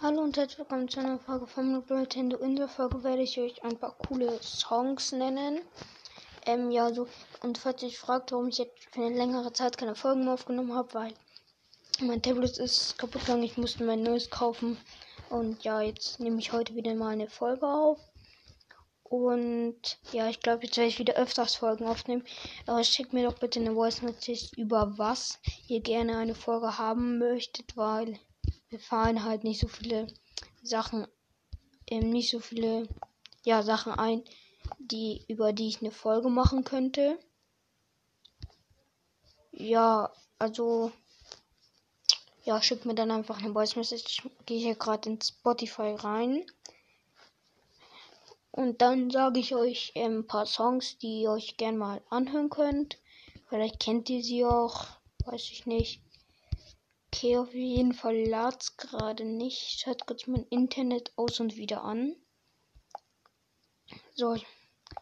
Hallo und herzlich willkommen zu einer Folge von Nintendo. In der Folge werde ich euch ein paar coole Songs nennen. Ähm, ja, so, und falls ihr euch fragt, warum ich jetzt für eine längere Zeit keine Folgen mehr aufgenommen habe, weil mein Tablet ist kaputt gegangen, ich musste mein neues kaufen. Und ja, jetzt nehme ich heute wieder mal eine Folge auf. Und ja, ich glaube, jetzt werde ich wieder öfters Folgen aufnehmen. Aber schickt mir doch bitte eine Voice Message über was ihr gerne eine Folge haben möchtet, weil mir fallen halt nicht so viele Sachen, ähm, nicht so viele ja, Sachen ein, die, über die ich eine Folge machen könnte. Ja, also, ja, schickt mir dann einfach eine Voice Message. Ich gehe hier gerade in Spotify rein. Und dann sage ich euch ähm, ein paar Songs, die ihr euch gern mal anhören könnt. Vielleicht kennt ihr sie auch, weiß ich nicht. Okay, auf jeden Fall lad's gerade nicht. Schaut kurz mein Internet aus und wieder an. So, ich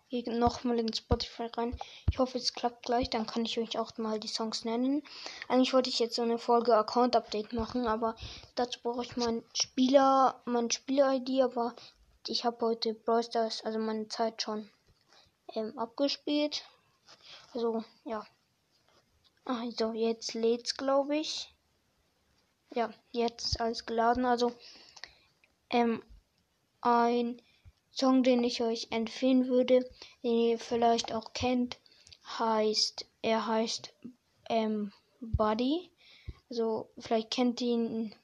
gehe nochmal in Spotify rein. Ich hoffe, es klappt gleich. Dann kann ich euch auch mal die Songs nennen. Eigentlich wollte ich jetzt so eine Folge Account Update machen, aber dazu brauche ich mein Spieler, mein Spieler-ID. Aber ich habe heute Brawl Stars, also meine Zeit schon ähm, abgespielt. Also, ja. Also, jetzt lädt's, glaube ich ja, jetzt alles geladen. Also, ähm, ein Song, den ich euch empfehlen würde, den ihr vielleicht auch kennt, heißt, er heißt, ähm, Buddy. Also, vielleicht kennt ihr ihn.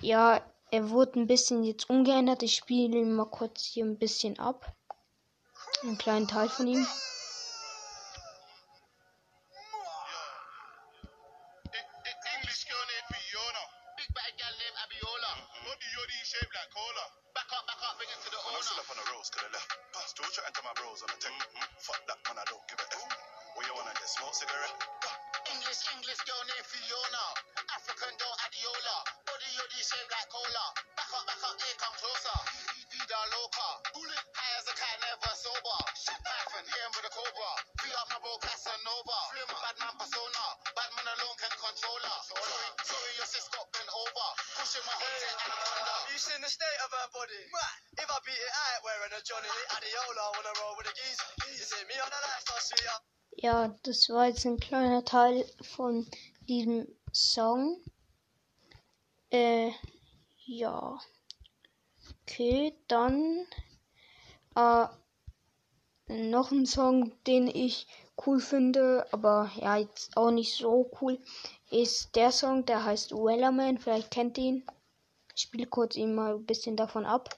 Ja, er wurde ein bisschen jetzt umgeändert. Ich spiele ihn mal kurz hier ein bisschen ab. Einen kleinen Teil von ihm. no be Yodi shaped like cola. Back up, back up, bring it to the owner. When I still up on the rose, could I left. Pass Joe and to my bros on the tech. Mm-hmm. Fuck that, man, I don't give a F. Where you wanna get smoke cigarette? English, English girl named Fiona. African girl Adiola. Body Yodi shaped like cola. Ja, das war jetzt ein kleiner Teil von diesem Song. Äh, ja. Okay, dann äh, noch ein Song, den ich cool finde, aber ja, jetzt auch nicht so cool, ist der Song, der heißt Wellerman. Vielleicht kennt ihr ihn. Ich spiele kurz ihn mal ein bisschen davon ab.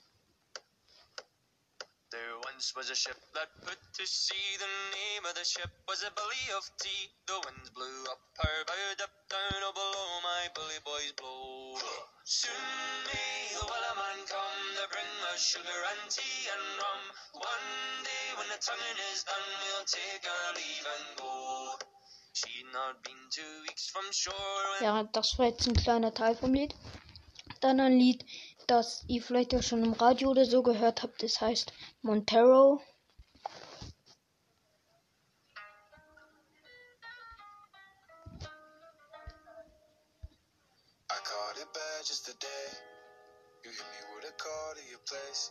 once was a ship that put to sea. The name of the ship was a Billy of Tea. The winds blew up her bow, up down, oh below my bully boys blow. Soon may the wellerman come to bring us sugar and tea and rum. One day when the tonguing is done, we'll take our leave and go. Ja, das war jetzt ein kleiner Teil vom Lied. Dann ein Lied, das ihr vielleicht auch schon im Radio oder so gehört habt. Das heißt Montero. You hit me with a call to your place.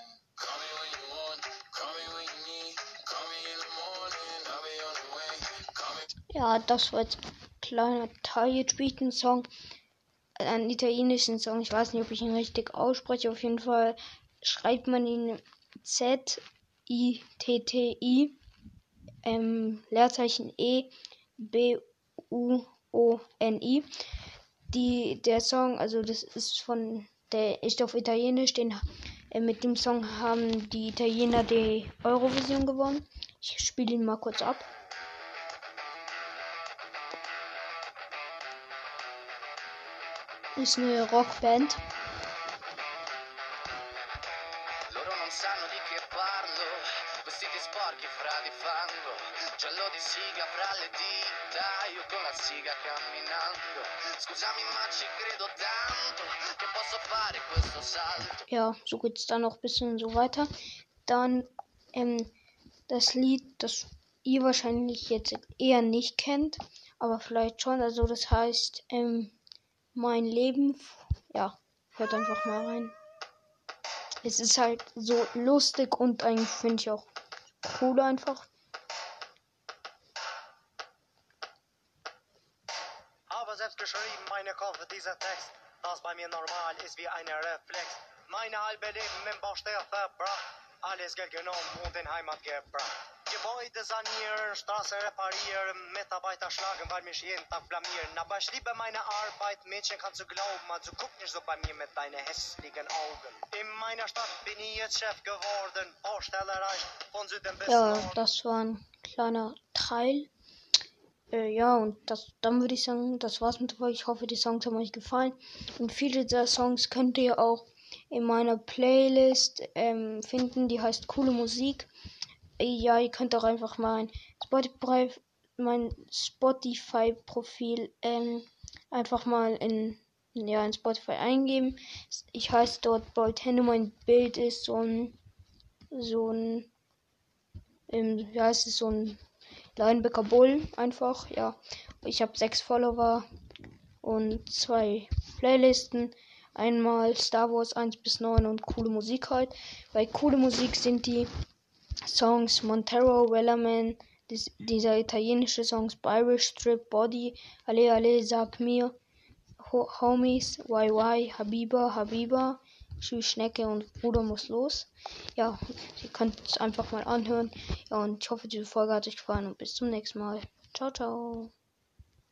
Ja, das war jetzt ein kleiner Teil. Jetzt ich einen Song, einen italienischen Song. Ich weiß nicht, ob ich ihn richtig ausspreche. Auf jeden Fall schreibt man ihn Z-I-T-T-I, ähm, Leerzeichen E, B-U-O-N-I. Die, der Song, also das ist von, der ist auf Italienisch, den, äh, mit dem Song haben die Italiener die Eurovision gewonnen. Ich spiele ihn mal kurz ab. Fare questo salto. Ja, so geht's dann noch ein bisschen so weiter. Dann ähm, das Lied, das ihr wahrscheinlich jetzt eher nicht kennt, aber vielleicht schon. Also das heißt ähm, Mein Leben. Ja, hört einfach mal rein. Es ist halt so lustig und eigentlich finde ich auch cool einfach. Aber selbst geschrieben, meine Koffer, dieser Text, das bei mir normal ist wie ein Reflex. Meine halbe Leben im Baustelle verbracht, alles Geld genommen und in Heimat gebracht. Gebäude sanieren, Straßen reparieren, Mitarbeiter schlagen, weil mich jeden Tag blamieren. Aber ich liebe meine Arbeit, Mädchen kannst du glauben, also guck nicht so bei mir mit deinen hässlichen Augen. In meiner Stadt bin ich jetzt Chef geworden, Baustelle reicht von Süden bis Ja, das war ein kleiner Teil. Äh, ja, und das, dann würde ich sagen, das war's mit euch. Ich hoffe, die Songs haben euch gefallen. Und viele dieser Songs könnt ihr auch in meiner Playlist ähm, finden. Die heißt Coole Musik. Ja, ihr könnt auch einfach mal ein Spotify, mein Spotify-Profil ähm, einfach mal in, ja, in Spotify eingeben. Ich heiße dort Boltendo. Mein Bild ist so ein, so ein, ähm, wie heißt es, so ein Linebacker Bull einfach, ja. Ich habe sechs Follower und zwei Playlisten. Einmal Star Wars 1 bis 9 und coole Musik halt. Bei coole Musik sind die Songs Montero, Wellerman, dies, dieser italienische Songs Irish Strip, Body, Ale Ale, Sag mir, Ho Homies, YY, Habiba, Habiba, Tschüss Schnecke und Bruder muss los. Ja, ihr könnt es einfach mal anhören. Ja, und ich hoffe, diese Folge hat euch gefallen und bis zum nächsten Mal. Ciao, ciao.